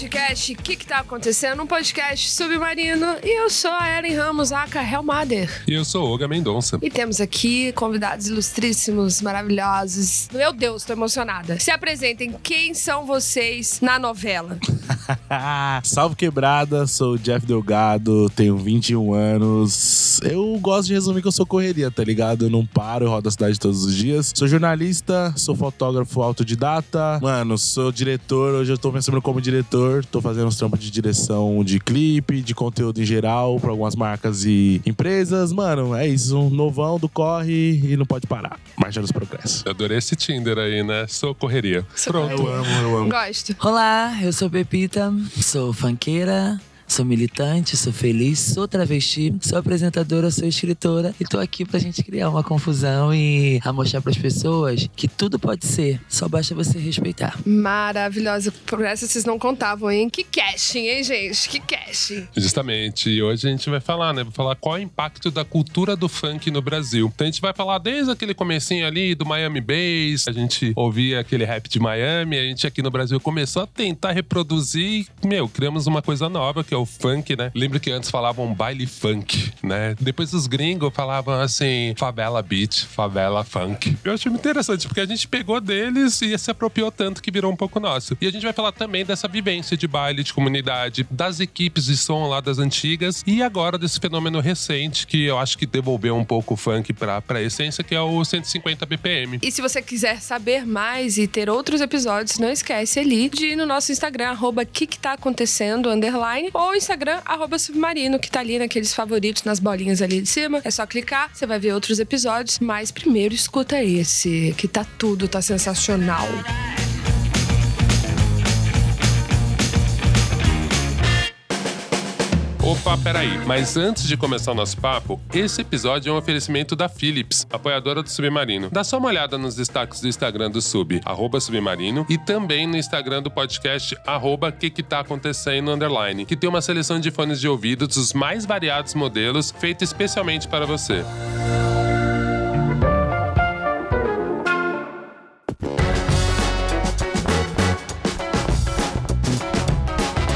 podcast O que, que tá acontecendo? Um podcast submarino. E eu sou a Ellen Ramos, aka Hellmother. E eu sou Olga Mendonça. E temos aqui convidados ilustríssimos, maravilhosos. Meu Deus, tô emocionada. Se apresentem, quem são vocês na novela? Salve quebrada, sou o Jeff Delgado, tenho 21 anos. Eu gosto de resumir que eu sou correria, tá ligado? Eu não paro, eu rodo a cidade todos os dias. Sou jornalista, sou fotógrafo autodidata. Mano, sou diretor, hoje eu tô pensando como diretor. Tô fazendo uns trampos de direção de clipe, de conteúdo em geral, pra algumas marcas e empresas. Mano, é isso. Um novão do corre e não pode parar. Marcha dos progressos. Eu adorei esse Tinder aí, né? Sou correria. Sou Pronto. Eu amo, eu amo. Gosto. Olá, eu sou Pepita, sou funkeira, sou militante, sou feliz, sou travesti, sou apresentadora, sou escritora e tô aqui pra gente criar uma confusão e a mostrar pras pessoas que tudo pode ser, só basta você respeitar. Maravilhosa. Por essa vocês não contavam, hein? Que casting, hein, gente? Que casting. Justamente. E hoje a gente vai falar, né? Vai falar qual é o impacto da cultura do funk no Brasil. Então a gente vai falar desde aquele comecinho ali do Miami Bass. A gente ouvia aquele rap de Miami. A gente aqui no Brasil começou a tentar reproduzir. E, meu, criamos uma coisa nova, que é o funk, né? Lembro que antes falavam baile funk, né? Depois os gringos falavam assim, favela beat, favela funk. Eu achei muito interessante, porque a gente pegou deles e se apropriou tanto que virou um pouco nosso. E a gente vai falar também dessa vivência de baile, de comunidade, das equipes de som lá das antigas e agora desse fenômeno recente que eu acho que devolveu um pouco o funk pra, pra essência, que é o 150 BPM. E se você quiser saber mais e ter outros episódios, não esquece ali de ir no nosso Instagram, arroba que que tá acontecendo, underline, ou Instagram, arroba submarino, que tá ali naqueles favoritos, nas bolinhas ali de cima. É só clicar, você vai ver outros episódios, mas primeiro escuta esse, que tá tudo, tá sensacional. Opa, peraí. Mas antes de começar o nosso papo, esse episódio é um oferecimento da Philips, apoiadora do Submarino. Dá só uma olhada nos destaques do Instagram do Sub, Submarino, e também no Instagram do podcast, arroba que que tá acontecendo, underline, que tem uma seleção de fones de ouvido dos mais variados modelos, feita especialmente para você.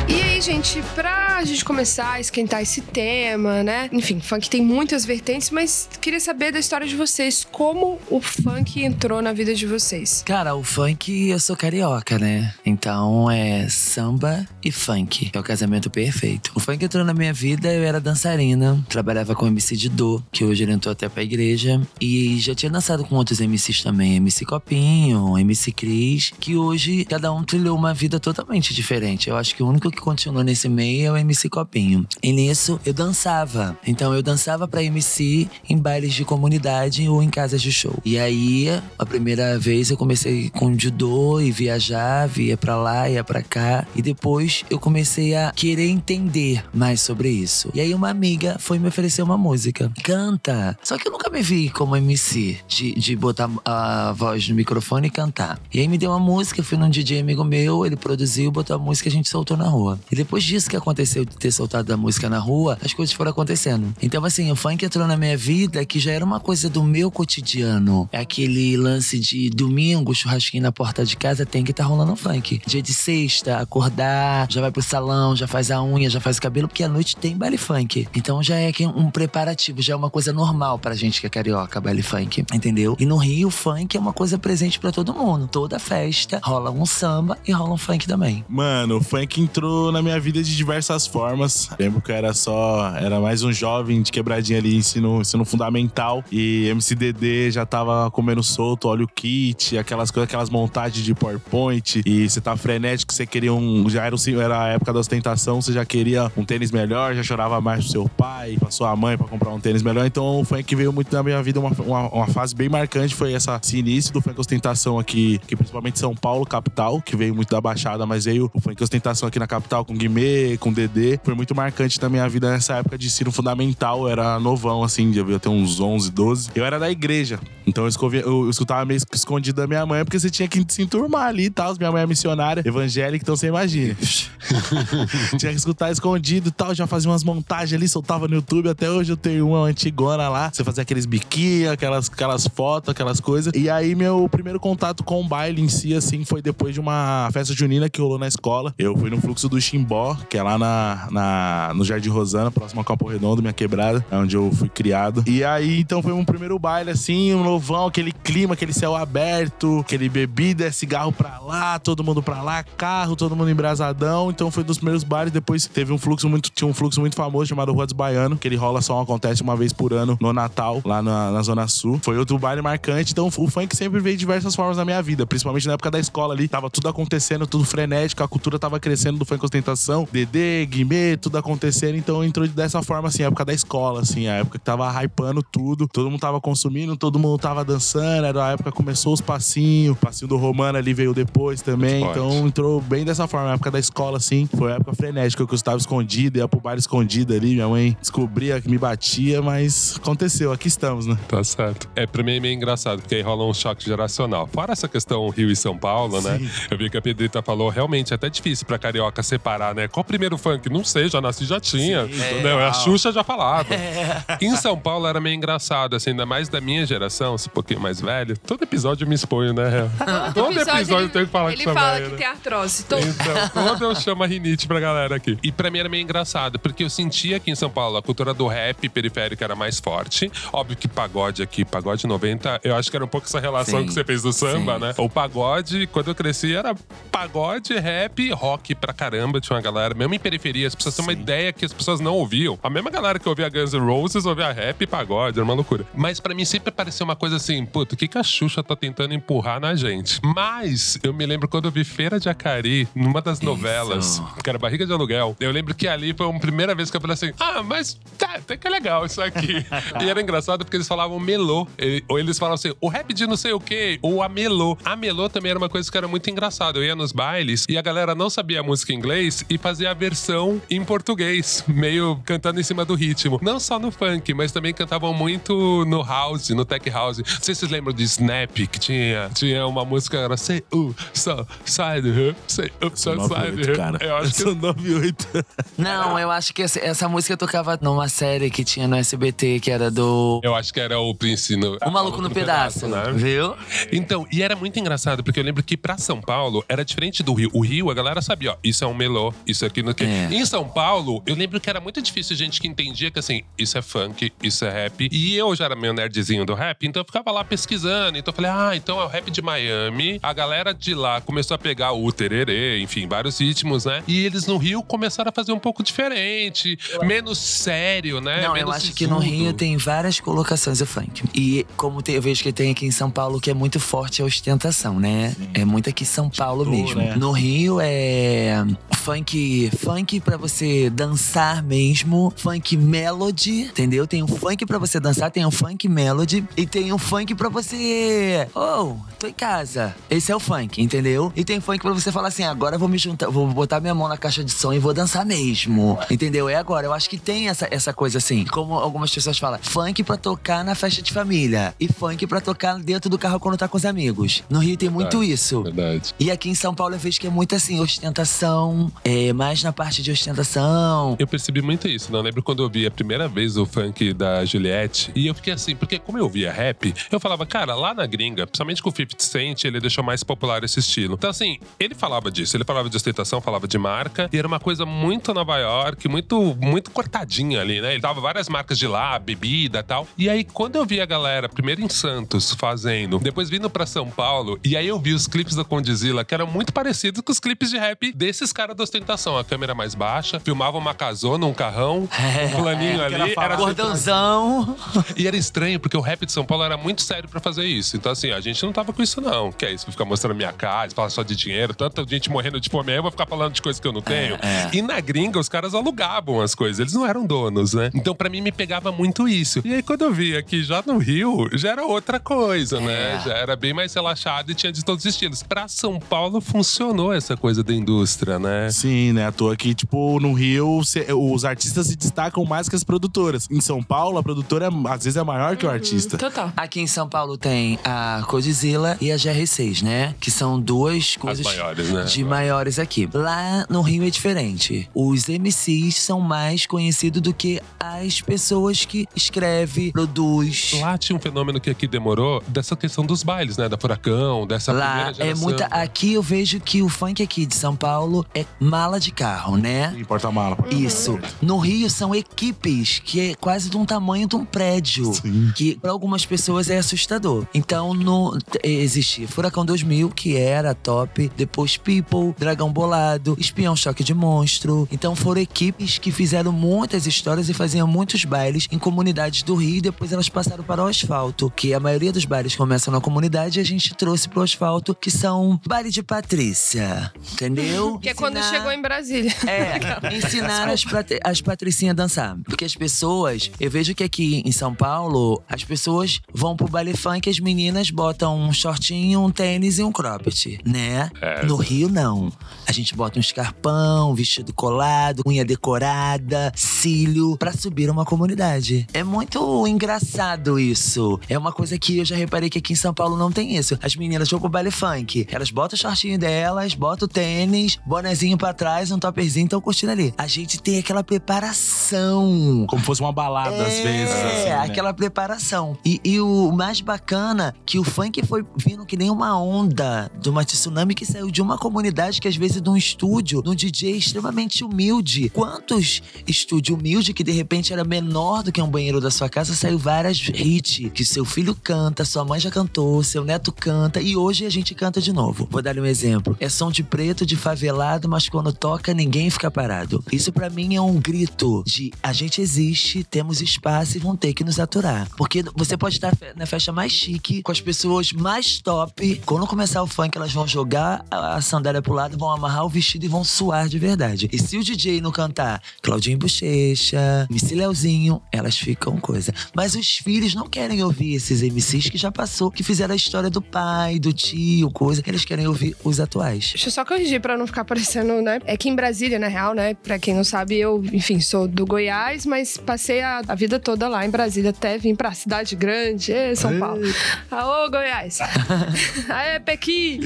E aí, gente, pra gente começar a esquentar esse tema, né? Enfim, funk tem muitas vertentes, mas queria saber da história de vocês. Como o funk entrou na vida de vocês? Cara, o funk, eu sou carioca, né? Então é samba e funk. É o casamento perfeito. O funk entrou na minha vida, eu era dançarina, trabalhava com MC Didô, que hoje ele entrou até pra igreja. E já tinha dançado com outros MCs também, MC Copinho, MC Cris, que hoje cada um trilhou uma vida totalmente diferente. Eu acho que o único que continuou nesse meio é o MC Copinho. E nisso eu dançava. Então eu dançava pra MC em bailes de comunidade ou em casas de show. E aí, a primeira vez eu comecei com judô e viajar, ia pra lá, ia pra cá. E depois eu comecei a querer entender mais sobre isso. E aí uma amiga foi me oferecer uma música. Canta! Só que eu nunca me vi como MC, de, de botar a voz no microfone e cantar. E aí me deu uma música, fui num DJ amigo meu, ele produziu, botou a música e a gente soltou na rua. E depois disso que aconteceu de ter soltado a música na rua, as coisas foram acontecendo. Então, assim, o funk entrou na minha vida que já era uma coisa do meu cotidiano. É aquele lance de domingo, churrasquinho na porta de casa, tem que estar tá rolando funk. Dia de sexta, acordar, já vai pro salão, já faz a unha, já faz o cabelo, porque à noite tem baile funk. Então já é um preparativo, já é uma coisa normal pra gente que é carioca, baile funk, entendeu? E no Rio, o funk é uma coisa presente pra todo mundo. Toda festa rola um samba e rola um funk também. Mano, o funk entrou na minha vida de diversas formas. Lembro que eu era só. Era mais um jovem de quebradinha ali, ensino, ensino fundamental. E MCDD já tava comendo solto, olha o kit, aquelas coisas, aquelas montagens de PowerPoint. E você tá frenético, você queria um. Já era, era a época da ostentação, você já queria um tênis melhor, já chorava mais pro seu pai, pra sua mãe pra comprar um tênis melhor. Então o funk veio muito na minha vida. Uma, uma, uma fase bem marcante foi essa, esse início do funk ostentação aqui, que principalmente São Paulo, capital, que veio muito da Baixada, mas veio o funk ostentação aqui na capital com Guimê, com Dedê. Foi muito marcante na minha vida nessa época de ensino fundamental. Eu era novão, assim, devia ter uns 11, 12. Eu era da igreja. Então eu, escovia- eu escutava meio escondido da minha mãe, porque você tinha que se enturmar ali e tal. Minha mãe é missionária, evangélica, então você imagina. tinha que escutar escondido e tal. Já fazia umas montagens ali, soltava no YouTube. Até hoje eu tenho uma antigona lá. Você fazia aqueles biquinhos, aquelas, aquelas fotos, aquelas coisas. E aí, meu primeiro contato com o baile em si, assim, foi depois de uma festa junina que rolou na escola. Eu fui no fluxo do Chimbó, que é lá na, na, no Jardim Rosana, próximo a Campo Redondo, minha quebrada, é onde eu fui criado. E aí, então, foi um primeiro baile, assim, um novão, aquele clima, aquele céu aberto, aquele bebida, cigarro pra lá, todo mundo pra lá, carro, todo mundo embrasadão. Então, foi um dos primeiros bailes. Depois teve um fluxo muito, tinha um fluxo muito famoso chamado Rua dos Baiano, que ele rola só, acontece uma vez por ano no Natal, lá na, na Zona Sul. Foi outro baile marcante. Então, o funk sempre veio de diversas formas na minha vida, principalmente na época da escola ali. Tava tudo acontecendo, tudo frenético, a cultura tava crescendo do funk ostentação, Dedê, Guimê, tudo acontecendo. Então, entrou dessa forma, assim, a época da escola, assim, a época que tava hypando tudo, todo mundo tava consumindo, todo mundo tava dançando. Era a época que começou os passinhos, o passinho do Romano ali veio depois também. Então, entrou bem dessa forma. A época da escola, assim, foi a época frenética que eu estava escondido, ia pro baile escondido ali. Minha mãe descobria que me batia, mas aconteceu, aqui estamos, né? Tá certo. É, pra mim é meio engraçado, porque aí rola um choque geracional. Fora essa questão Rio e São Paulo, né? Sim. Eu vi que a Pedrita falou, realmente é até difícil pra carioca separar, né? Qual o primeiro funk? Não sei, já nasci já tinha. Sim, entendeu? A total. Xuxa já falava. Em São Paulo era meio engraçado, assim, ainda mais da minha geração, esse pouquinho mais velho. Todo episódio eu me exponho, né? Real? Todo episódio, eu tenho que falar ele que sou fala que né? tem artrose. Todo- Então, quando eu chamo a rinite pra galera aqui. E pra mim era meio engraçado, porque eu sentia aqui em São Paulo a cultura do rap periférico era mais forte. Óbvio que pagode aqui, pagode 90, eu acho que era um pouco essa relação Sim, que você fez do samba, sim. né? O pagode, quando eu cresci, era pagode, rap, rock pra caramba. Tinha uma galera, mesmo em periferia, as pessoas têm uma ideia que as pessoas não ouviam. A mesma galera que ouvia Guns N' Roses ouvia rap e pagode, era uma loucura. Mas pra mim sempre pareceu uma coisa assim, puto, o que, que a Xuxa tá tentando empurrar na gente? Mas eu me lembro quando eu vi Feira de Acari, numa das novelas, que era Barriga de Aluguel, eu lembro que ali foi a primeira vez que eu falei assim: ah, mas tá, até que é legal isso aqui. e era engraçado porque eles falavam melô, ou eles falavam assim, o rap de não sei o quê, ou a melô. A melô também era uma coisa que era muito engraçada. Eu ia nos bailes e a galera não sabia a música em inglês e fazia a versão em português, meio cantando em cima do ritmo. Não só no funk, mas também cantavam muito no house, no tech house. Não sei se vocês lembram de Snap, que tinha, tinha uma música, era Say Uh, so, Side, huh? Say Up, so, Side, 98, huh? cara. Eu acho que sou 98. Não, eu acho que essa, essa música tocava numa série que tinha no SBT, que era do. Eu acho que era o Príncipe. no- O Maluco no Pedaço, né? viu? Então, e era muito engraçado, porque eu lembro que pra São Paulo era diferente do Rio. O Rio, a galera sabia, ó, isso é um melô, isso aqui no que. É. Em São Paulo, eu lembro que era muito difícil gente que entendia que assim, isso é funk, isso é rap. E eu já era meio nerdzinho do rap, então eu ficava lá pesquisando. Então eu falei, ah, então é o rap de Miami. A galera de lá começou a pegar o tererê, enfim, vários ritmos, né? E eles no Rio começaram a fazer um pouco diferente, menos sério, né? Não, eu menos acho que no sisudo. Rio tem várias colocações do funk. E como tem- eu vejo que tem aqui em São Paulo, que é muito forte a ostentação, né? É muito aqui em São Paulo Show, mesmo. né? No Rio é funk, funk pra você dançar mesmo, funk melody, entendeu? Tem um funk pra você dançar, tem um funk melody e tem um funk pra você, oh, tô em casa. Esse é o funk, entendeu? E tem funk pra você falar assim, agora eu vou me juntar, vou botar minha mão na caixa de som e vou dançar mesmo. Entendeu? É agora. Eu acho que tem essa, essa coisa assim, como algumas pessoas falam, funk pra tocar na festa de família e funk pra tocar dentro do carro quando tá com os amigos. No Rio tem muito Verdade, isso. Verdade. E aqui em São Paulo eu vejo que é muito assim, ostentação, é, mais na parte de ostentação. Eu percebi muito isso, não? Eu lembro quando eu vi a primeira vez o funk da Juliette. E eu fiquei assim, porque como eu via rap, eu falava, cara, lá na gringa, principalmente com o 50 Cent, ele deixou mais popular esse estilo. Então, assim, ele falava disso, ele falava de ostentação, falava de marca, e era uma coisa muito Nova York, muito, muito cortadinha ali, né? Ele dava várias marcas de lá, bebida e tal. E aí, quando eu vi a galera, primeiro em Santos, fazendo, depois vindo pra São Paulo, e aí eu vi os clipes da Condizila, que eram muito parecidos com os clipes de rap desses caras da ostentação. A câmera mais baixa, filmava uma casona, um carrão, um planinho É, ali. era Era Gordãozão. e era estranho, porque o rap de São Paulo era muito sério pra fazer isso. Então, assim, a gente não tava com isso, não. Que é isso, ficar mostrando minha casa, falar só de dinheiro, tanta gente morrendo de fome, aí eu vou ficar falando de coisas que eu não tenho. é. E na gringa, os caras alugavam as coisas, eles não eram donos, né? Então, pra mim, me pegava muito isso. E aí, quando eu vi aqui já no Rio, já era outra coisa, né? É. Já era bem mais relaxado e tinha de todos os estilos. Pra São Paulo, funcionou essa coisa da indústria, né? Sim, né? À toa que, tipo, no Rio, cê- os artistas se destacam mais que as produtoras. Em São Paulo, a produtora é- às vezes é maior que o artista. Total. Aqui em São Paulo tem a Codizilla e a GR6, né? Que são duas coisas maiores, né? de maiores aqui. Lá no Rio é diferente. Os MCs são mais conhecidos do que as pessoas que escreve, produz. Lá tinha um fenômeno que aqui demorou, dessa questão dos bailes, né? Da Furacão, dessa Lá é muita. Aqui eu vejo que o funk aqui de São Paulo é mala de carro, né? Em porta-mala. Isso. No Rio são equipes que é quase de um tamanho de um prédio. Sim. Que para algumas pessoas é assustador. Então no, existe Furacão 2000, que era top. Depois People, Dragão Bolado, Espião Choque de Monstro. Então foram equipes que fizeram muitas histórias e faziam muitos bailes em comunidades do Rio. E depois elas passaram para o asfalto. Que a maioria dos bailes começam na comunidade e a gente trouxe pro asfalto, que são baile de Patrícia. Entendeu? Que é quando chegou em Brasília. é, ensinar as, as patricinhas a dançar. Porque as pessoas, eu vejo que aqui em São Paulo, as pessoas vão pro baile funk, as meninas botam um shortinho, um tênis e um cropped, né? É. No Rio, não. A gente bota um escarpão, vestido colado, unha decorada, cílio, pra subir uma comunidade. É muito engraçado isso. É uma coisa que eu já reparei que aqui em São Paulo não tem isso. As meninas vão pro baile funk, elas botam o shortinho delas, botam o tênis, bonezinho pra trás, um topperzinho, estão curtindo ali. A gente tem aquela preparação. Como fosse uma balada, às vezes. É, assim, né? aquela preparação. E, e o mais bacana, que o funk foi vindo que nem uma onda de uma tsunami que saiu de uma comunidade que às vezes de um estúdio, de um DJ extremamente humilde. Quantos estúdio humilde que de repente era menor do que um banheiro da sua casa, saiu várias hits que seu filho canta, sua mãe já cantou, seu neto canta e hoje a gente canta de novo. Vou dar um exemplo. É som de preto, de favelado, mas quando toca ninguém fica parado. Isso pra mim é um grito de a gente existe, temos espaço e vão ter que nos aturar. Porque você pode estar na festa mais chique, com as pessoas mais top. Quando começar o funk, elas vão jogar a sandália pro lado, vão amarrar o vestido e vão suar de verdade. E se o DJ não cantar Claudinho Bochecha, MC Leozinho, elas ficam coisa. Mas os filhos não querem ouvir esses MCs que já passou, que fizeram a história do pai, do tio, coisa. Eles querem ouvir os atuais. Deixa eu só corrigir pra não ficar parecendo, né? É que em Brasília, na real, né? Pra quem não sabe, eu, enfim, sou do Goiás, mas passei a, a vida toda lá em Brasília até vim pra cidade grande, ê, São Paulo. Aô, Goiás! Aê, Pequi!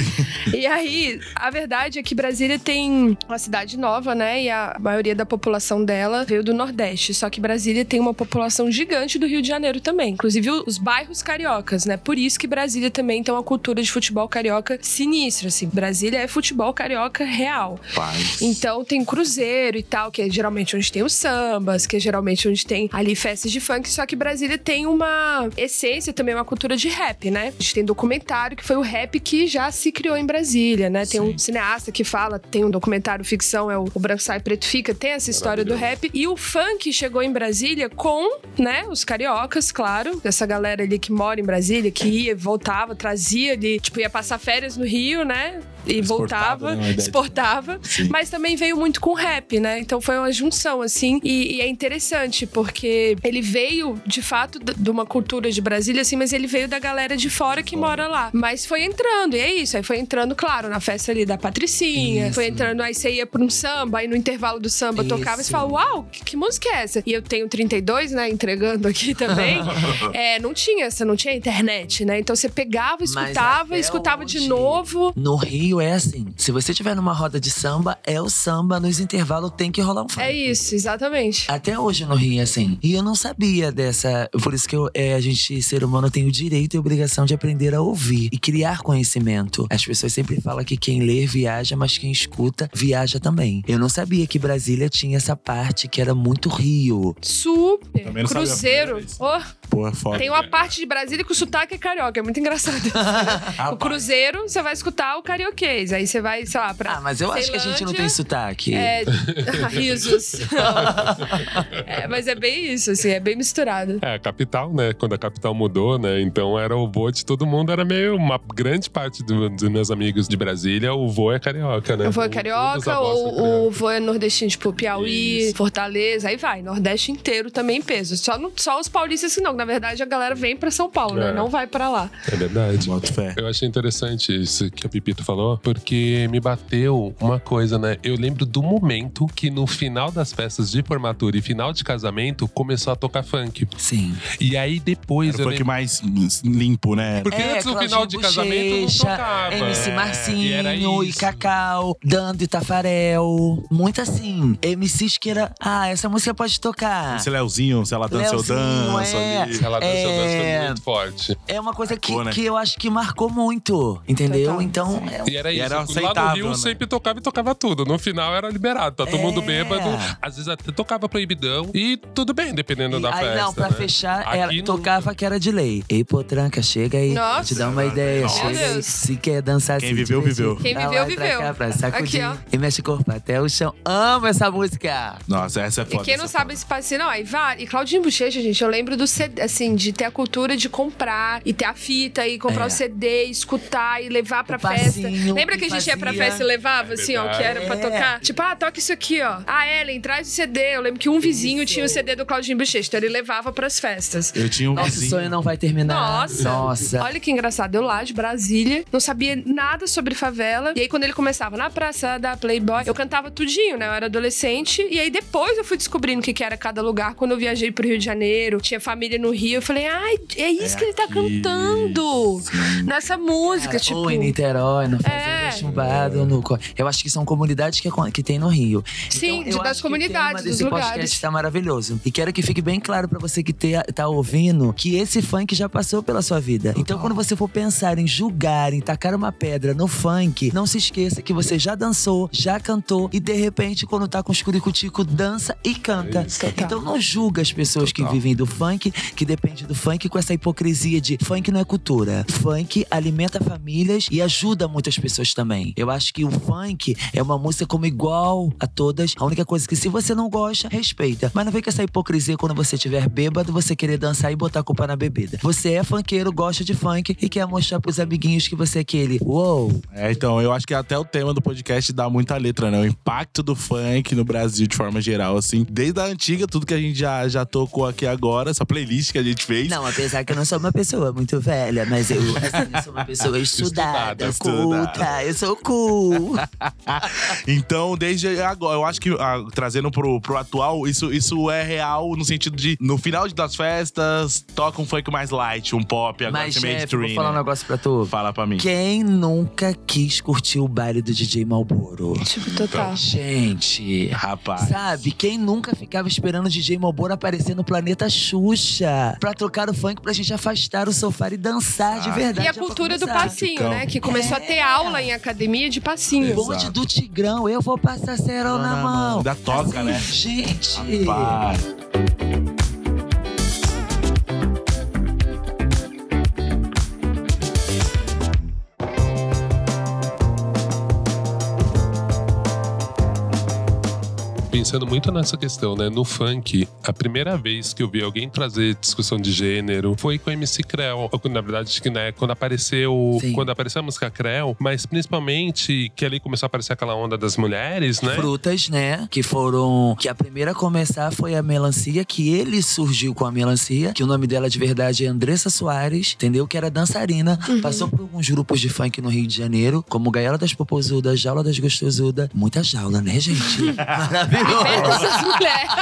E aí, a verdade é que Brasília tem uma cidade nova, né? E a maioria da população dela veio do Nordeste. Só que Brasília tem uma população gigante do Rio de Janeiro também. Inclusive os bairros cariocas, né? Por isso que Brasília também tem uma cultura de futebol carioca sinistra, assim. Brasília é futebol carioca real. Paz. Então tem cruzeiro e tal, que é geralmente onde tem os sambas, que é geralmente onde tem ali festas de funk. Só que Brasília tem uma essência também, uma cultura de rap, né? A gente tem documentário que foi o rap que já se criou em Brasília, né? Tem um cineasta que fala, tem um documentário ficção, é o, o Branco Sai Preto Fica, tem essa história do rap. E o funk chegou em Brasília com, né, os cariocas, claro, essa galera ali que mora em Brasília, que ia, voltava, trazia ali, tipo, ia passar férias no Rio, né? E voltava, né, exportava, Sim. mas também veio muito com rap, né? Então foi uma junção, assim, e, e é interessante, porque ele veio, de fato, de uma cultura de Brasília, assim, mas ele veio da galera de fora que mora lá. Mas foi entrando, e é isso, aí foi entrando, claro, na festa ali da Patricinha, Isso. foi entrando, aí você ia pra um samba, aí no intervalo do samba tocava e você Isso. fala, uau, que, que música é essa? E eu tenho 32, né, entregando aqui também, é, não tinha essa, não tinha internet, né? Então você pegava, escutava, escutava de novo, No Rio é assim. Se você tiver numa roda de samba, é o samba. Nos intervalos tem que rolar um funk. é isso, exatamente. Até hoje no Rio é assim. E eu não sabia dessa. Por isso que eu, é, a gente, ser humano, tem o direito e a obrigação de aprender a ouvir e criar conhecimento. As pessoas sempre falam que quem lê viaja, mas quem escuta viaja também. Eu não sabia que Brasília tinha essa parte que era muito Rio. Super. Cruzeiro. Oh, Pô, é foda. tem uma parte de Brasília que o sotaque é carioca. É muito engraçado. o Cruzeiro, você vai escutar o carioquês. Aí você vai, sei lá, pra. Ah, mas eu acho que a gente não tem sotaque. É, risos. É, mas é bem isso, assim, é bem misturado. É, a capital, né? Quando a capital mudou, né? Então era o vô de todo mundo, era meio uma grande parte do- dos meus amigos de Brasília, o vô é carioca, né? O vô é Um- um carioca, ou o cariocas. vô é nordestino, tipo Piauí, Isso. Fortaleza, aí vai. Nordeste inteiro também em peso. Só, não- só os paulistas que não. Na verdade, a galera vem pra São Paulo, né? É. Não vai pra lá. É verdade. Boto fé. Eu achei interessante isso que a Pipita falou. porque me bateu uma coisa, né? Eu lembro do momento que no final das festas de formatura e final de casamento começou a tocar funk. Sim. E aí depois Era eu o funk lembro. mais limpo, né? Porque É, antes do final de casamento não tocava. MC É, Marcinho e e. Cacau, Dando e Tafarel. Muito assim. MCs que era. Ah, essa música pode tocar. Esse Leozinho, se ela dança, eu Leozinho, danço é. Ela dança, É. muito forte. É uma coisa que, né? que eu acho que marcou muito. Entendeu? Total. Então. é- E era E isso. era Lá no aceitável, Rio né? sempre tocava e tocava tudo. No final era liberado. Tá todo É. mundo bêbado. Às vezes até tocava proibidão. E tudo bem, dependendo da aí, festa. não, pra né? fechar, era, não- tocava que era de lei. Ei, potranca, chega aí. Nossa. Te dá uma ideia, Nossa. chega aí. Se quer dançar Quem se viveu, viveu. Quem pra viveu, e pra viveu. cá, pra sacudir. Aqui, E mexe o corpo até o chão. Amo essa música. Nossa, essa é E foda. quem não essa sabe esse passinho, não, aí vai. E Claudinho Bochecha, gente, eu lembro do CD, assim, de ter a cultura de comprar e ter a fita e comprar É. o CD, escutar e levar pra O festa. Lembra que a gente ia pra festa e levava, assim, ó, o que era pra É. tocar? Tipo, ah, toca isso aqui, ó. Ah, Ellen, traz o CD. Eu lembro que um vizinho Isso. tinha o CD do Claudinho Bochecha, então ele levava pras festas. Eu tinha um Nosso vizinho. sonho não vai terminar. Nossa. Nossa. Olha que engraçado, eu lá de Brasília, não sabia nada sobre favela. E aí, quando ele começava na praça da Playboy, eu cantava tudinho, né? Eu era adolescente. E aí, depois eu fui descobrindo o que, que era cada lugar. Quando eu viajei pro Rio de Janeiro, tinha família no Rio. Eu falei, ai, é isso É que ele tá aqui. cantando Sim. nessa música. Tipo. Ou em Niterói, no É. Chumbado, no... Eu acho que são comunidades que, que tem no Rio. Sim, Então, das que comunidades, dos lugares. podcast tá maravilhoso. E quero que fique bem claro pra você que te, tá ouvindo que esse funk já passou pela sua vida. Então, quando você for pensar em julgar, em tacar uma pedra no funk, não se esqueça que você já dançou, já cantou e de repente, quando tá com os curicutico, dança e canta. Isso. Então não julga as pessoas que Total. vivem do funk, que depende do funk, com essa hipocrisia de funk não é cultura. Funk alimenta famílias e ajuda muitas pessoas também. Eu acho que o funk é uma música como igual a todas. A única coisa que se você não gosta, respeita. Mas não vem com essa hipocrisia quando você estiver bêbado, você querer dançar e botar a culpa na bebida. Você é funkeiro, gosta de funk e quer mostrar pros amiguinhos que você é aquele. Uou! É, então, eu acho que até o tema do podcast dá muita letra, né? O impacto do funk no Brasil de forma geral, assim. Desde a antiga, tudo que a gente já, já tocou aqui agora, essa playlist que a gente fez. Não, apesar que eu não sou uma pessoa muito velha, mas eu, assim, eu sou uma pessoa estudada, Estudada, culta. Eu sou cool. Então, desde agora, eu acho que ah, trazendo pro, pro atual, isso, isso é real no sentido de, no final das festas, toca um funk mais light, um pop, agora Mas, ser chefe, mainstream. vou falar um né? negócio pra tu. Fala pra mim. Quem nunca quis curtir o baile do DJ Malboro? Tipo, total. Gente. Rapaz. Sabe, quem nunca ficava esperando o DJ Malboro aparecer no planeta Xuxa pra trocar o funk pra gente afastar o sofá e dançar de Ah. verdade? E a cultura do passinho, né? Que começou a ter É. aula em academia de passinho. Exato. Bonde do Tigrão, eu vou passar cerol na Na mão. Ainda toca, Assim, né? Gente. Rapaz. Pensando muito nessa questão, né? No funk, a primeira vez que eu vi alguém trazer discussão de gênero foi com a MC Creu. Na verdade, acho que né, quando apareceu. Sim. Quando apareceu a música Creu, mas principalmente que ali começou a aparecer aquela onda das mulheres, né? Frutas, né? Que foram. Que a primeira a começar foi a melancia, que ele surgiu com a melancia, que o nome dela de verdade é Andressa Soares, entendeu? Que era dançarina. Passou por alguns grupos de funk no Rio de Janeiro, como Gaiola das Popozudas, Jaula das Gostosudas. Muita jaula, né, gente? Maravilhoso! Essas mulheres.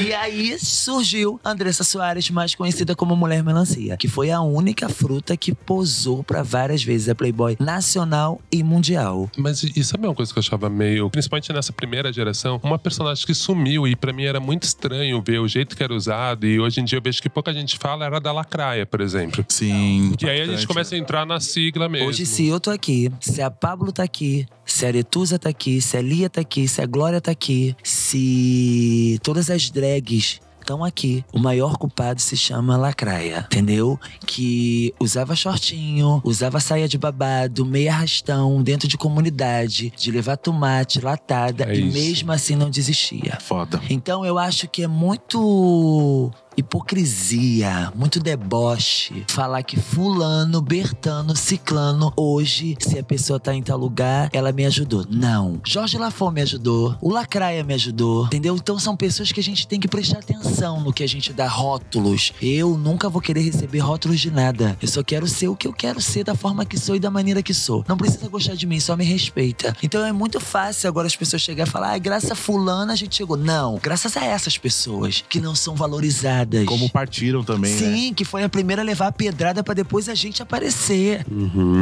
E aí surgiu Andressa Soares, mais conhecida como Mulher Melancia, que foi a única fruta que posou pra várias vezes a Playboy nacional e mundial. Mas e e sabe uma coisa que eu achava meio, principalmente nessa primeira geração, uma personagem que sumiu e pra mim era muito estranho ver o jeito que era usado e hoje em dia eu vejo que pouca gente fala era da lacraia, por exemplo. Sim. E aí a gente começa a entrar na sigla mesmo. Hoje, se eu tô aqui, se a Pablo tá aqui, se a Aretusa tá aqui, se a Lia tá aqui, se a Glória tá aqui, se todas as drags estão aqui. O maior culpado se chama Lacraia, entendeu? Que usava shortinho, usava saia de babado, meia arrastão, dentro de comunidade, de levar tomate, latada, É e isso. mesmo assim não desistia. Foda. Então eu acho que é muito hipocrisia, muito deboche. Falar que fulano, bertano, ciclano, hoje, se a pessoa tá em tal lugar, ela me ajudou. Não. Jorge Lafon me ajudou. O Lacraia me ajudou. Entendeu? Então são pessoas que a gente tem que prestar atenção no que a gente dá rótulos. Eu nunca vou querer receber rótulos de nada. Eu só quero ser o que eu quero ser, da forma que sou e da maneira que sou. Não precisa gostar de mim, só me respeita. Então é muito fácil agora as pessoas chegarem e falar, ah, graças a fulana a gente chegou. Não. Graças a essas pessoas que não são valorizadas. Como partiram também, né? Sim, que foi a primeira a levar a pedrada pra depois a gente aparecer.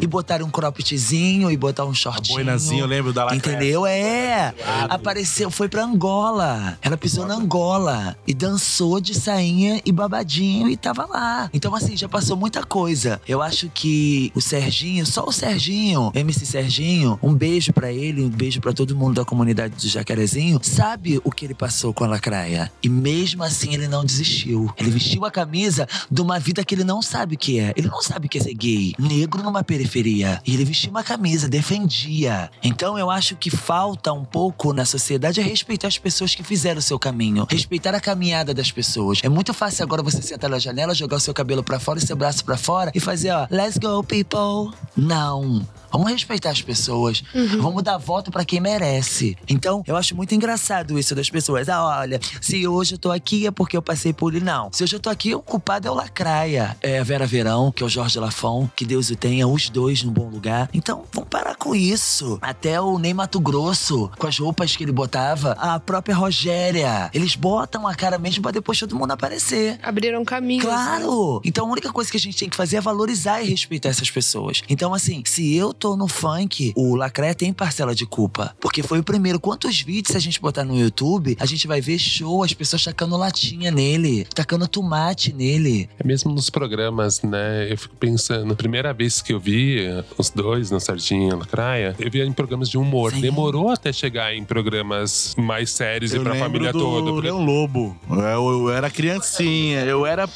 E botar um croppedzinho e botar um shortinho. boinazinha, eu lembro da Lacraia. Entendeu? É. Apareceu, foi pra Angola. Ela pisou na Angola e dançou de sainha e babadinho e tava lá. Então, assim, já passou muita coisa. Eu acho que o Serginho, só o Serginho, MC Serginho, um beijo pra ele, um beijo pra todo mundo da comunidade do Jacarezinho, sabe o que ele passou com a Lacraia. E mesmo assim ele não desistiu. Ele vestiu a camisa de uma vida que ele não sabe o que é. Ele não sabe o que é ser gay, negro numa periferia. E ele vestiu uma camisa, defendia. Então eu acho que falta um pouco na sociedade é respeitar as pessoas que fizeram o seu caminho, respeitar a caminhada das pessoas. É muito fácil agora você sentar na janela, jogar o seu cabelo pra fora e seu braço pra fora e fazer, ó, let's go people. Não. Vamos respeitar as pessoas. Vamos dar voto pra quem merece. Então, eu acho muito engraçado isso das pessoas. Ah, olha, se hoje eu tô aqui é porque eu passei por ele. Não. Se hoje eu tô aqui, o culpado é o Lacraia. É a Vera Verão, que é o Jorge Lafon. Que Deus o tenha, os dois num bom lugar. Então, vamos parar com isso. Até o Ney Mato Grosso, com as roupas que ele botava. A própria Rogéria. Eles botam a cara mesmo pra depois todo mundo aparecer. Abriram caminhos. né? Claro! Então a única coisa que a gente tem que fazer é valorizar e respeitar essas pessoas. Então, assim, se eu tô no funk, o Lacraia tem parcela de culpa. Porque foi o primeiro. Quantos vídeos a gente botar no YouTube, a gente vai ver show, as pessoas tacando latinha nele, tacando tomate nele. É mesmo nos programas, né? Eu fico pensando, primeira vez que eu vi eh, os dois, no Serginho e na Lacraia, eu via em programas de humor. Sim. Demorou até chegar em programas mais sérios e Eu pra lembro família do toda. porque- Leão Lobo. Eu, eu era criancinha, eu era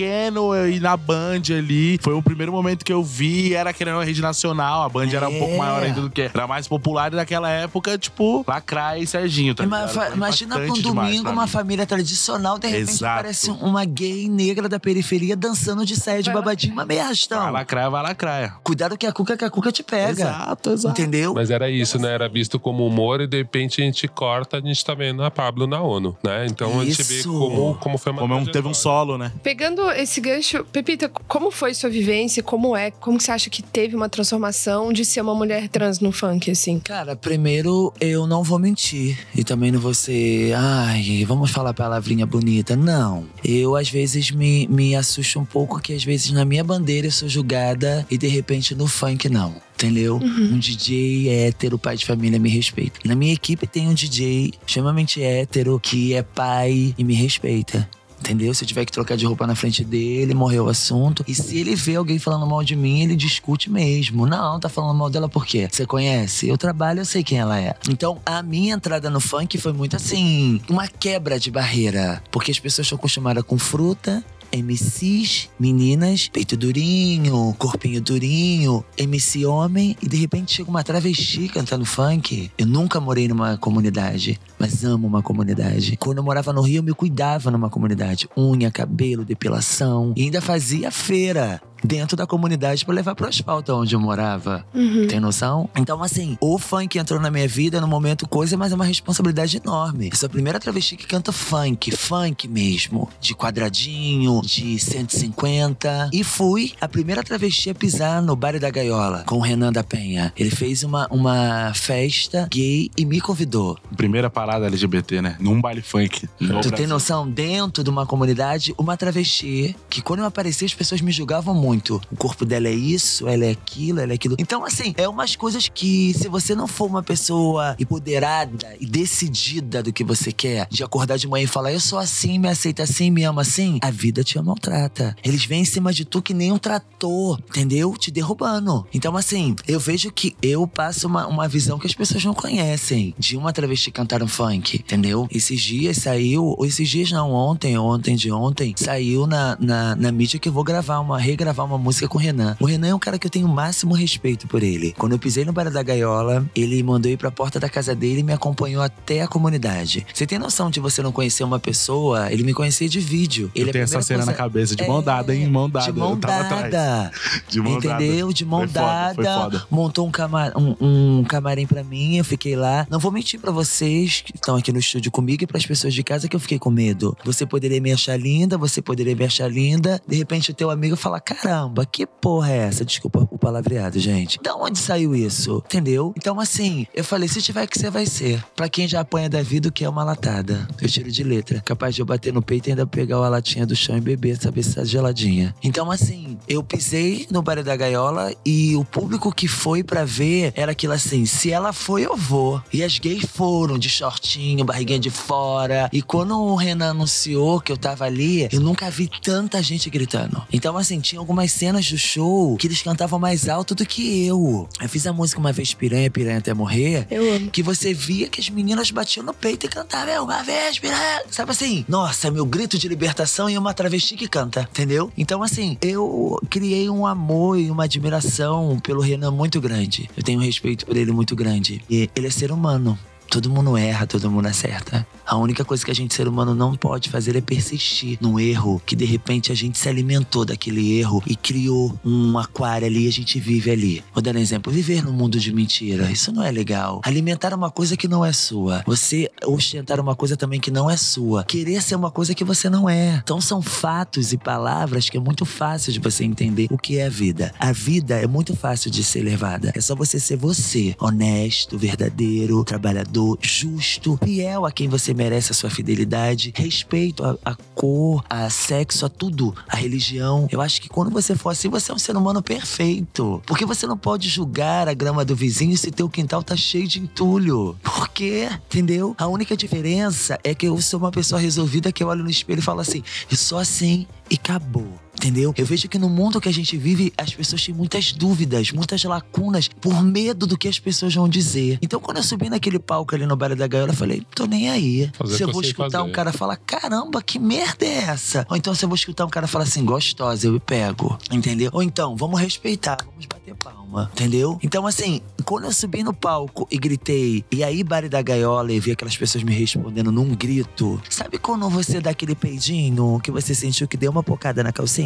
pequeno ia na Band ali. Foi o primeiro momento que eu vi, era querendo uma rede nacional. A Band era um pouco É. maior ainda do que era mais popular e naquela época, tipo, Lacraia e Serginho. Tá Imagina pra um domingo, uma família tradicional, de repente Exato. aparece uma gay negra da periferia dançando de saia de babadinho, uma meia Vai lacraia, vai lacraia. Cuidado que a cuca, que a cuca te pega. Exato, exato. Entendeu? Mas era isso, né? Era visto como humor e de repente a gente corta, a gente tá vendo a Pablo na ONU, né? Então a gente vê Isso. como, como foi uma Como é um- teve um solo, né? Pegando esse gancho, Pepita, como foi sua vivência? Como é? Como você acha que teve uma transformação de ser uma mulher trans no funk, assim? Cara, primeiro eu não vou mentir. E também não vou ser. Ai, vamos falar palavrinha bonita. Não. Eu às vezes me, me assusto um pouco que às vezes na minha bandeira eu sou julgada e de repente no funk não. Entendeu? Um DJ hétero, pai de família, me respeita. Na minha equipe tem um DJ extremamente hétero que é pai e me respeita. Entendeu? Se eu tiver que trocar de roupa na frente dele, morreu o assunto. E se ele vê alguém falando mal de mim, ele discute mesmo. Não, tá falando mal dela por quê? Você conhece? Eu trabalho, eu sei quem ela é. Então, a minha entrada no funk foi muito assim, uma quebra de barreira. Porque as pessoas estão acostumadas com fruta, MCs, meninas, peito durinho, corpinho durinho, MC homem, e de repente chega uma travesti cantando funk. Eu nunca morei numa comunidade, mas amo uma comunidade. Quando eu morava no Rio, eu me cuidava numa comunidade. Unha, cabelo, depilação. E ainda fazia feira dentro da comunidade pra levar pro asfalto onde eu morava. Tem noção? Então, assim, o funk entrou na minha vida no momento coisa, mas é uma responsabilidade enorme. Eu sou a primeira travesti que canta funk, funk mesmo. De quadradinho, de 150. E fui a primeira travesti a pisar no Baile da Gaiola com o Renan da Penha. Ele fez uma, uma festa gay e me convidou. Primeira parada LGBT, né? Num baile funk. Tu tem Brasil. noção? Dentro de uma comunidade, uma travesti, que quando eu apareci, as pessoas me julgavam muito. O corpo dela é isso, ela é aquilo, ela é aquilo. Então, assim, é umas coisas que, se você não for uma pessoa empoderada e decidida do que você quer, de acordar de manhã e falar, eu sou assim, me aceita assim, me ama assim, a vida te maltrata. Eles vêm em cima de tu que nem um trator, entendeu? Te derrubando. Então, assim, eu vejo que eu passo uma, uma visão que as pessoas não conhecem de uma travesti cantar um funk, entendeu? Esses dias saiu, ou esses dias não, ontem, ontem de ontem, saiu na, na, na mídia que eu vou gravar uma, regravar gravar uma música com o Renan. O Renan é um cara que eu tenho o máximo respeito por ele. Quando eu pisei no Bar da Gaiola, ele mandou ir pra porta da casa dele e me acompanhou até a comunidade. Você tem noção de você não conhecer uma pessoa? Ele me conhecia de vídeo. Ele eu é tenho essa cena na coisa- cabeça, de mão É, dada, hein? Mão dada. De mão dada. De mão dada. Entendeu? De mão Foi dada. foda. Montou um, cama um, um camarim pra mim, eu fiquei lá. Não vou mentir pra vocês que estão aqui no estúdio comigo e pras pessoas de casa que eu fiquei com medo. Você poderia me achar linda, você poderia me achar linda. De repente o teu amigo fala: caramba, que porra é essa? Desculpa o palavreado, gente. Da onde saiu isso? Entendeu? Então, assim, eu falei: se tiver que ser, vai ser. Pra quem já apanha da vida, o que é uma latada? Eu tiro de letra. Capaz de eu bater no peito e ainda pegar a latinha do chão e beber, saber se tá geladinha. Então, assim, eu pisei no bar da gaiola e o público que foi pra ver era aquilo assim: se ela foi, eu vou. E as gays foram de shortinho, barriguinha de fora. E quando o Renan anunciou que eu tava ali, eu nunca vi tanta gente gritando. Então, assim, tinha algumas cenas do show que eles cantavam mais alto do que eu. Eu fiz a música uma vez piranha, piranha até morrer Eu amo. que você via que as meninas batiam no peito e cantavam "É uma vez, piranha. Sabe assim? Nossa, meu grito de libertação e uma travesti que canta, entendeu? Então, assim, eu criei um amor e uma admiração pelo Renan muito grande. Eu tenho um respeito por ele muito grande. E ele é ser humano. Todo mundo erra, todo mundo acerta. A única coisa que a gente, ser humano, não pode fazer é persistir num erro que de repente a gente se alimentou daquele erro e criou um aquário ali e a gente vive ali. Vou dar um exemplo: viver num mundo de mentira. Isso não é legal. Alimentar uma coisa que não é sua. Você ostentar uma coisa também que não é sua. Querer ser uma coisa que você não é. Então são fatos e palavras que é muito fácil de você entender o que é a vida. A vida é muito fácil de ser levada. É só você ser você. Honesto, verdadeiro, trabalhador, justo, fiel a quem você merece a sua fidelidade, respeito a, a cor, a sexo, a tudo, a religião. Eu acho que quando você for assim, você é um ser humano perfeito. Porque você não pode julgar a grama do vizinho se teu quintal tá cheio de entulho. Por quê? Entendeu? A única diferença é que eu sou uma pessoa resolvida que eu olho no espelho e falo assim: eu sou assim e acabou. Entendeu? Eu vejo que no mundo que a gente vive, as pessoas têm muitas dúvidas, muitas lacunas, por medo do que as pessoas vão dizer. Então, quando eu subi naquele palco ali no Baile da Gaiola, eu falei, tô nem aí. Fazer se eu vou escutar um fazer. cara falar, caramba, que merda é essa? Ou então, se eu vou escutar um cara falar assim, gostosa, eu pego. Entendeu? Ou então, vamos respeitar, vamos bater palma. Entendeu? Então, assim, quando eu subi no palco e gritei, e aí, Baile da Gaiola, e vi aquelas pessoas me respondendo num grito. Sabe quando você dá aquele peidinho que você sentiu que deu uma pocada na calcinha?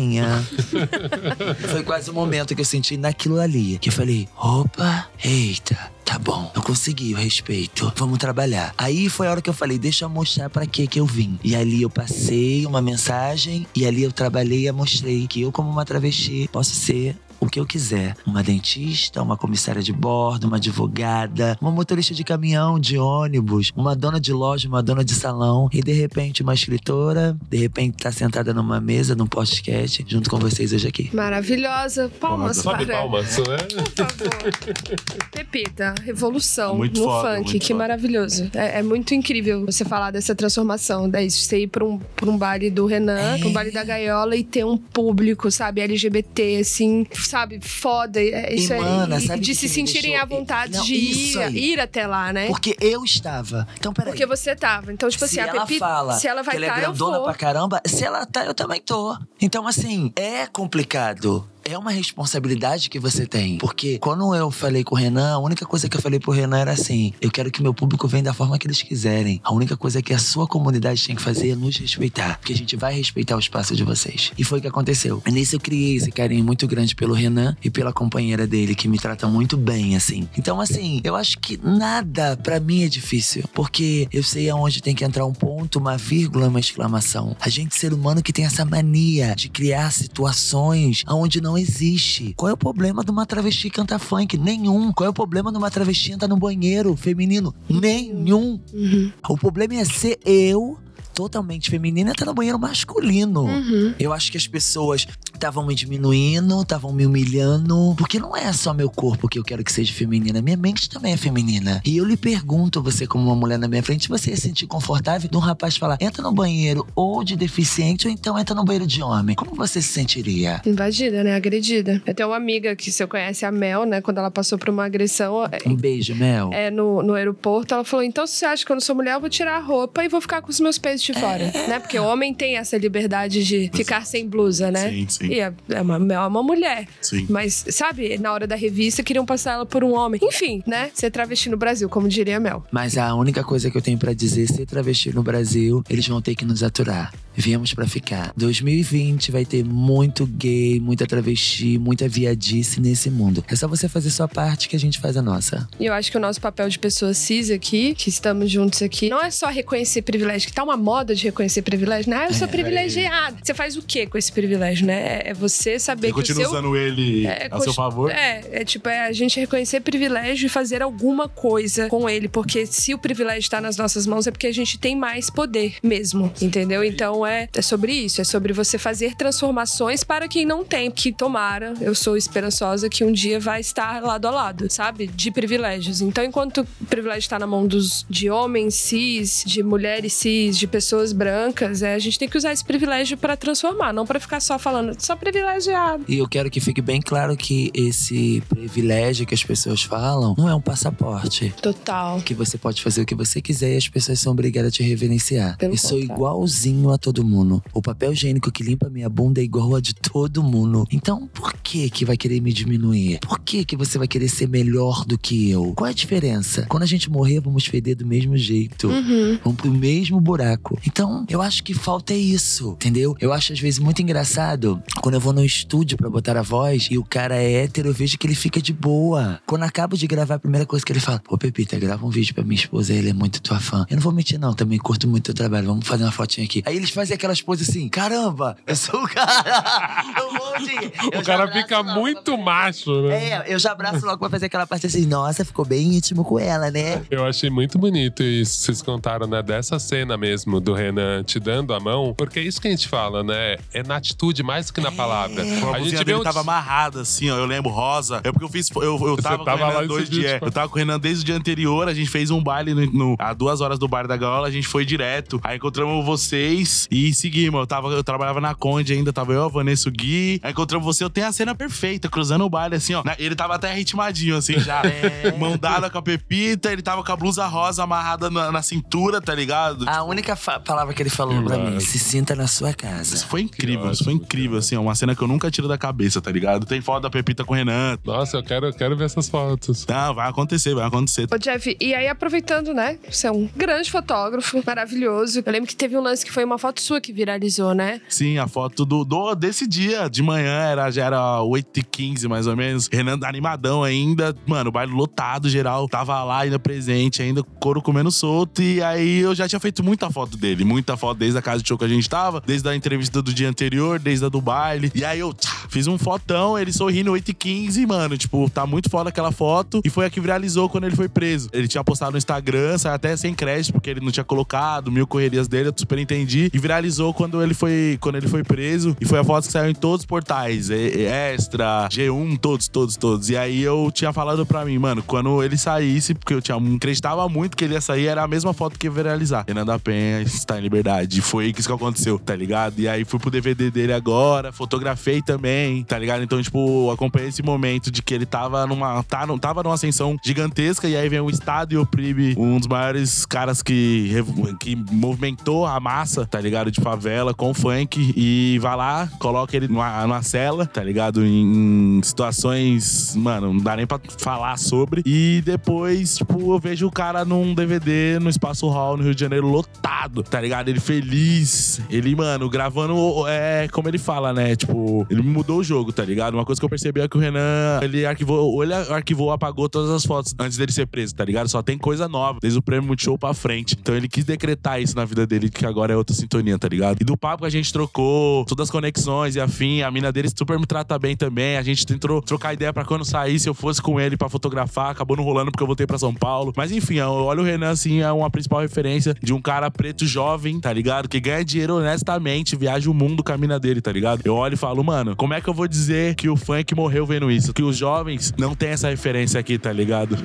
Foi quase o momento que eu senti naquilo ali. Que eu falei, opa, eita. Tá bom, eu consegui o respeito. Vamos trabalhar. Aí foi a hora que eu falei, deixa eu mostrar pra que que eu vim. E ali eu passei uma mensagem e ali eu trabalhei e mostrei que eu como uma travesti posso ser o que eu quiser. Uma dentista, uma comissária de bordo, uma advogada, uma motorista de caminhão, de ônibus, uma dona de loja, uma dona de salão e de repente uma escritora, de repente tá sentada numa mesa, num podcast, junto com vocês hoje aqui. Maravilhosa. Palmas Sobe para palmas, né? Por favor. Pepita, revolução Muito no foda, funk. que foda. maravilhoso. É, é muito incrível você falar dessa transformação. Daí você ir pra um, pra um baile do Renan, É. pra um baile da Gaiola e ter um público, sabe, LGBT, assim, sabe, foda. É, isso E, é- sabe de se sentirem à vontade Não, de ir, aí. ir até lá, né? Porque eu estava. Então, peraí. Porque você tava. Então, tipo assim, se a ela Pepita. fala se ela vai ela é estar, eu grandona vou. pra caramba, se ela tá, eu também tô. Então, assim, é complicado. É uma responsabilidade que você tem. Porque quando eu falei com o Renan, a única coisa que eu falei pro Renan era assim: eu quero que meu público venha da forma que eles quiserem. A única coisa que a sua comunidade tem que fazer é nos respeitar. Porque a gente vai respeitar o espaço de vocês. E foi o que aconteceu. E nisso eu criei esse carinho muito grande pelo Renan e pela companheira dele, que me trata muito bem, assim. Então, assim, eu acho que nada pra mim é difícil. Porque eu sei aonde tem que entrar um ponto, uma vírgula, uma exclamação. A gente, ser humano, que tem essa mania de criar situações onde não existe. Qual é o problema de uma travesti cantar funk? Nenhum. Qual é o problema de uma travesti entrar no banheiro feminino? Nenhum. Uhum. O problema é ser eu. Totalmente feminina entrar no banheiro masculino. Uhum. Eu acho que as pessoas estavam me diminuindo, estavam me humilhando. Porque não é só meu corpo que eu quero que seja feminina. Minha mente também é feminina. E eu lhe pergunto, você como uma mulher na minha frente, você ia se sentir confortável de um rapaz falar, entra no banheiro ou de deficiente ou então entra no banheiro de homem. Como você se sentiria? Invadida, né? Agredida. Eu tenho uma amiga que você conhece, a Mel, né? Quando ela passou por uma agressão é, Um beijo, Mel. é, no, no aeroporto, ela falou: então se você acha que eu não sou mulher, eu vou tirar a roupa e vou ficar com os meus peitos de fora, né? Porque o homem tem essa liberdade de ficar sem blusa, né? Sim, sim. E é, é uma, é uma mulher. Sim. Mas, sabe, na hora da revista queriam passar ela por um homem. Enfim, né? Ser travesti no Brasil, como diria Mel. Mas a única coisa que eu tenho pra dizer, ser travesti no Brasil, eles vão ter que nos aturar. Viemos pra ficar. 2020 vai ter muito gay, muita travesti, muita viadice nesse mundo. É só você fazer sua parte que a gente faz a nossa. E eu acho que o nosso papel de pessoas cis aqui, que estamos juntos aqui, não é só reconhecer privilégio, que tá uma moda de reconhecer privilégio, né? Ah, eu sou privilegiada. Você faz o quê com esse privilégio, né? É- É você saber Você que o continua seu usando ele É, a seu favor? É, é tipo, é a gente reconhecer privilégio e fazer alguma coisa com ele. Porque se o privilégio tá nas nossas mãos, é porque a gente tem mais poder mesmo. Entendeu? Então é, é sobre isso. É sobre você fazer transformações para quem não tem. Que tomara, eu sou esperançosa que um dia vai estar lado a lado, sabe? De privilégios. Então, enquanto o privilégio tá na mão dos, de homens cis, de mulheres cis, de pessoas brancas, é, a gente tem que usar esse privilégio para transformar, não para ficar só falando, só privilegiado. E eu quero que fique bem claro que esse privilégio que as pessoas falam não é um passaporte. Total. Que você pode fazer o que você quiser e as pessoas são obrigadas a te reverenciar. Pelo eu sou contrário. igualzinho a todo mundo. O papel higiênico que limpa minha bunda é igual a de todo mundo. Então, por que que vai querer me diminuir? Por que que você vai querer ser melhor do que eu? Qual é a diferença? Quando a gente morrer, vamos feder do mesmo jeito. Uhum. Vão pro mesmo buraco. Então, eu acho que falta é isso, entendeu? Eu acho às vezes muito engraçado quando eu vou no estúdio pra botar a voz e o cara é hétero, eu vejo que ele fica de boa. Quando acabo de gravar, a primeira coisa que ele fala: Pô, Pepita, grava um vídeo pra minha esposa, ele é muito tua fã. Eu não vou mentir, não, também curto muito teu trabalho, vamos fazer uma fotinha aqui. Aí eles fazem aquelas poses assim: caramba, eu sou o cara. Eu vou eu O cara fica logo muito macho, né? É, eu já abraço logo pra fazer aquela parte assim: nossa, ficou bem íntimo com ela, né? Eu achei muito bonito isso. Vocês contaram, né? Dessa cena mesmo do Renan te dando a mão. Porque é isso que a gente fala, né? É na atitude mais do que na palavra. A A gente dele um tava amarrada, assim, ó. Eu lembro, rosa. É porque eu fiz. Eu, eu Você tava, com tava o lá Renan dois dias. tipo- Eu tava com o Renan desde o dia anterior. A gente fez um baile no, no- a duas horas do bar da gaiola. A gente foi direto. Aí encontramos vocês e seguimos. Eu, tava, eu trabalhava na Conde ainda. Tava eu, a Vanessa, o Gui. Aí encontramos você. Eu tenho a cena perfeita, cruzando o baile, assim, ó. Na- Ele tava até ritmadinho, assim, já. É. Mão dada com a Pepita. Ele tava com a blusa rosa amarrada na, na cintura, tá ligado? A única palavra que ele falou Que pra mim: se sinta na sua casa. Isso foi incrível, isso foi incrível, assim, ó, uma cena que eu nunca tiro da cabeça, tá ligado? Tem foto da Pepita com o Renan. Nossa, eu quero, eu quero ver essas fotos. Não, vai acontecer, vai acontecer. Ô, Jeff, e aí aproveitando, né? Você é um grande fotógrafo, maravilhoso. Eu lembro que teve um lance que foi uma foto sua que viralizou, né? Sim, a foto do, do- desse dia de manhã era, já era 8h15, mais ou menos. Renan animadão ainda. Mano, baile lotado, geral. Tava lá ainda presente, ainda couro comendo solto. E aí eu já tinha feito muita foto dele. Muita foto desde a casa de show que a gente tava, desde a entrevista do dia anterior, desde a do baile. E aí eu tchá, fiz um fotão, ele sorrindo 8h15, mano. Tipo, tá muito foda aquela foto. E foi a que viralizou quando ele foi preso. Ele tinha postado no Instagram, saiu até sem crédito, porque ele não tinha colocado, mil correrias dele, eu super entendi. E viralizou quando ele foi, quando ele foi preso. E foi a foto que saiu em todos os portais. Extra, G1, todos, todos, todos. E aí eu tinha falado pra mim, mano, quando ele saísse, porque eu tinha acreditava muito que ele ia sair, era a mesma foto que ia viralizar. Renan da Penha está em liberdade. Foi isso que aconteceu, tá ligado? E aí fui pro DVD dele agora, fotografei também, tá ligado? Então, tipo, acompanhei esse momento de que ele tava numa. Tá, não, tava numa ascensão gigantesca, e aí vem o Estado e oprime um dos maiores caras que, que movimentou a massa, tá ligado? De favela com funk. E vai lá, coloca ele numa, numa cela, tá ligado? Em, situações, mano, não dá nem pra falar sobre. E depois, tipo, eu vejo o cara num DVD no Espaço Hall, no Rio de Janeiro, lotado, tá ligado? Ele feliz. Ele, mano, gravando, é, como ele fala, né? Tipo, ele mudou o jogo, tá ligado? Uma coisa que eu percebi é que o Renan, ele arquivou, ou ele arquivou ou apagou todas as fotos antes dele ser preso, tá ligado? Só tem coisa nova, desde o prêmio Multishow pra frente. Então ele quis decretar isso na vida dele, que agora é outra sintonia, tá ligado? E do papo que a gente trocou, todas as conexões e afim, a mina dele super me trata bem também. A gente tentou trocar ideia pra quando saísse eu fosse com ele pra fotografar, acabou não rolando porque eu voltei pra São Paulo. Mas enfim, eu olho o Renan assim, é uma principal referência de um cara preto jovem, tá ligado? Que ganha dinheiro honestamente, viaja o mundo com a mina dele, tá ligado? Eu olho e falo, mano, como é que eu vou dizer que o funk morreu vendo isso? Que os jovens não têm essa referência aqui, tá ligado?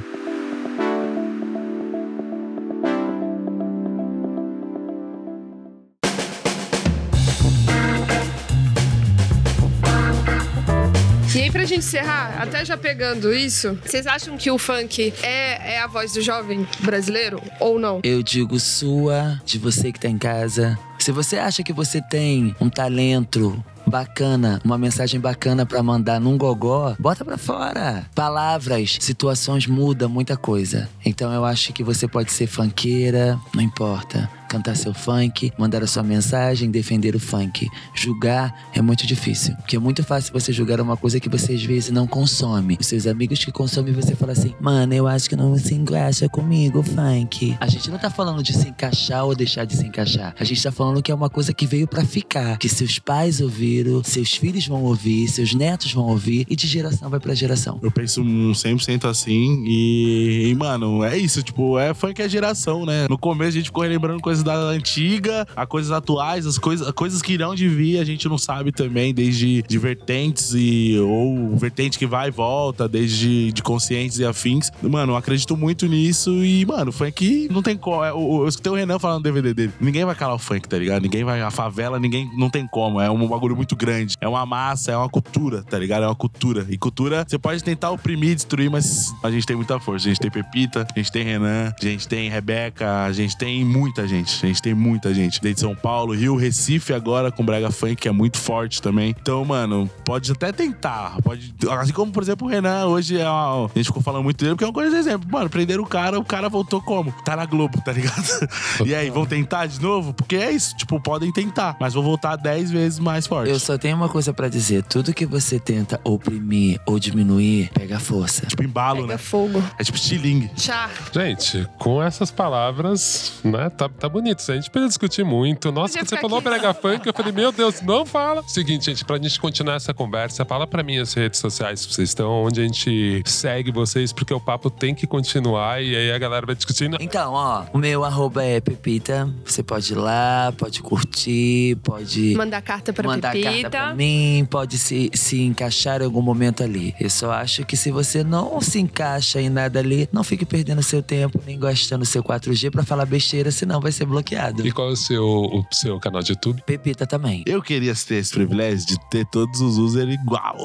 Aí, pra gente encerrar, até já pegando isso, vocês acham que o funk é, é a voz do jovem brasileiro ou não? Eu digo sua, de você que tá em casa. Se você acha que você tem um talento bacana, uma mensagem bacana pra mandar num gogó, bota pra fora. Palavras, situações mudam muita coisa. Então eu acho que você pode ser funkeira, não importa. Cantar seu funk, mandar a sua mensagem, defender o funk. Julgar é muito difícil. Porque é muito fácil você julgar uma coisa que você às vezes não consome. Os seus amigos que consomem, você fala assim: Mano, eu acho que não se encaixa comigo funk. A gente não tá falando de se encaixar ou deixar de se encaixar. A gente tá falando que é uma coisa que veio pra ficar. Que seus pais ouviram, seus filhos vão ouvir, seus netos vão ouvir e de geração vai pra geração. Eu penso um 100% assim e, e, mano, é isso. Tipo, é funk é geração, né? No começo a gente ficou lembrando coisas da antiga, a coisas atuais, as coisas, coisas que irão de vir, a gente não sabe também, desde de vertentes e ou vertente que vai e volta, desde de conscientes e afins. Mano, eu acredito muito nisso e, mano, funk não tem como. É, eu, eu escutei o Renan falando no DVD dele. Ninguém vai calar o funk, tá ligado? Ninguém vai. A favela, ninguém. Não tem como. É um bagulho muito grande. É uma massa, é uma cultura, tá ligado? É uma cultura. E cultura, você pode tentar oprimir, destruir, mas a gente tem muita força. A gente tem Pepita, a gente tem Renan, a gente tem Rebeca, a gente tem muita gente. A gente tem muita gente. Desde São Paulo, Rio, Recife agora com Brega Funk, que é muito forte também. Então, mano, pode até tentar. Pode. Assim como, por exemplo, o Renan hoje é uma, A gente ficou falando muito dele, porque é uma coisa de exemplo. Mano, prenderam o cara, o cara voltou como? Tá na Globo, tá ligado? e aí, vão tentar de novo? Porque é isso, tipo, podem tentar, mas vão voltar 10 vezes mais forte. Eu só tenho uma coisa pra dizer: tudo que você tenta oprimir ou diminuir, pega força. Tipo, embalo, Pega né? fogo. É tipo estilingue. Tchau. Gente, com essas palavras, né, tá, tá bonito. A gente precisa discutir muito. Nossa, quando você falou aqui. brega funk, eu falei, meu Deus, não fala. Seguinte, gente, pra gente continuar essa conversa, fala pra mim as redes sociais se vocês estão, onde a gente segue vocês, porque o papo tem que continuar e aí a galera vai discutindo. Então, ó, o meu arroba é Pepita. Você pode ir lá, pode curtir, pode Mandar carta pra mandar Pepita. Carta pra mim, pode se, se encaixar em algum momento ali. Eu só acho que se você não se encaixa em nada ali, não fique perdendo seu tempo, nem gastando seu 4G pra falar besteira, senão vai ser bloqueado. E qual é o seu, o seu canal de YouTube? Pepita também. Eu queria ter esse privilégio de ter todos os users igual.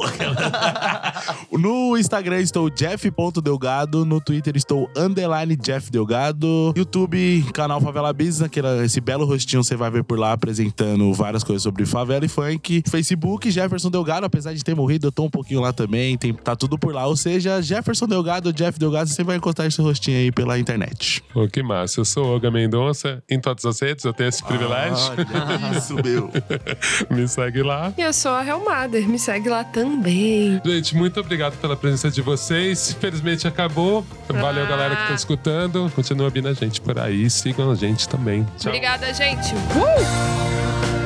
no Instagram estou jeff.delgado, no Twitter estou underline Jeff Delgado, YouTube, canal Favela Business, aquele, esse belo rostinho você vai ver por lá apresentando várias coisas sobre favela e funk. Facebook, Jefferson Delgado, apesar de ter morrido, eu tô um pouquinho lá também, tem, tá tudo por lá. Ou seja, Jefferson Delgado, Jeff Delgado, você vai encontrar esse rostinho aí pela internet. Pô, que massa. Eu sou o Olga Mendonça em todas as redes, eu tenho esse privilégio. Olha isso, meu. Me segue lá. E eu sou a Helmader, me segue lá também. Gente, muito obrigado pela presença de vocês. Infelizmente acabou. Valeu, Ah. galera que tá escutando. Continua ouvindo a gente por aí. Sigam a gente também. Tchau. Obrigada, gente. Uh!